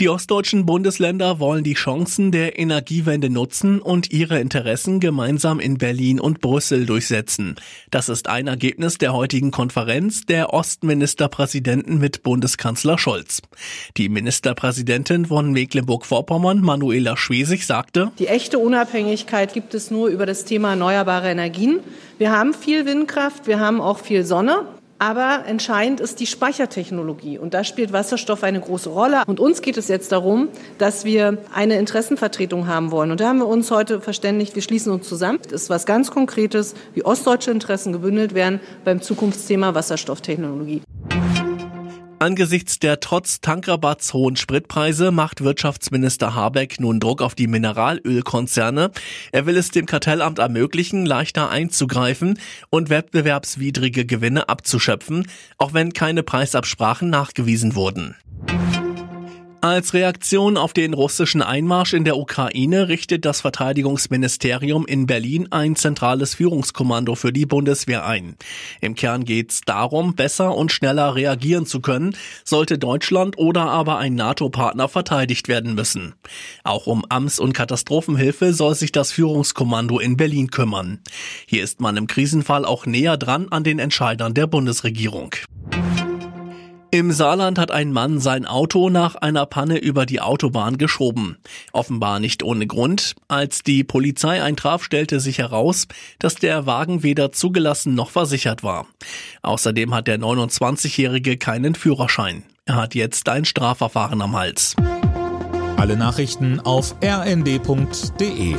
Die ostdeutschen Bundesländer wollen die Chancen der Energiewende nutzen und ihre Interessen gemeinsam in Berlin und Brüssel durchsetzen. Das ist ein Ergebnis der heutigen Konferenz der Ostministerpräsidenten mit Bundeskanzler Scholz. Die Ministerpräsidentin von Mecklenburg-Vorpommern, Manuela Schwesig, sagte, Die echte Unabhängigkeit gibt es nur über das Thema erneuerbare Energien. Wir haben viel Windkraft, wir haben auch viel Sonne. Aber entscheidend ist die Speichertechnologie. Und da spielt Wasserstoff eine große Rolle. Und uns geht es jetzt darum, dass wir eine Interessenvertretung haben wollen. Und da haben wir uns heute verständigt, wir schließen uns zusammen. Das ist was ganz Konkretes, wie ostdeutsche Interessen gebündelt werden beim Zukunftsthema Wasserstofftechnologie. Angesichts der trotz Tankrabatts hohen Spritpreise macht Wirtschaftsminister Habeck nun Druck auf die Mineralölkonzerne. Er will es dem Kartellamt ermöglichen, leichter einzugreifen und wettbewerbswidrige Gewinne abzuschöpfen, auch wenn keine Preisabsprachen nachgewiesen wurden. Als Reaktion auf den russischen Einmarsch in der Ukraine richtet das Verteidigungsministerium in Berlin ein zentrales Führungskommando für die Bundeswehr ein. Im Kern geht es darum, besser und schneller reagieren zu können, sollte Deutschland oder aber ein NATO-Partner verteidigt werden müssen. Auch um Amts- und Katastrophenhilfe soll sich das Führungskommando in Berlin kümmern. Hier ist man im Krisenfall auch näher dran an den Entscheidern der Bundesregierung. Im Saarland hat ein Mann sein Auto nach einer Panne über die Autobahn geschoben. Offenbar nicht ohne Grund. Als die Polizei eintraf, stellte sich heraus, dass der Wagen weder zugelassen noch versichert war. Außerdem hat der 29-Jährige keinen Führerschein. Er hat jetzt ein Strafverfahren am Hals. Alle Nachrichten auf rnd.de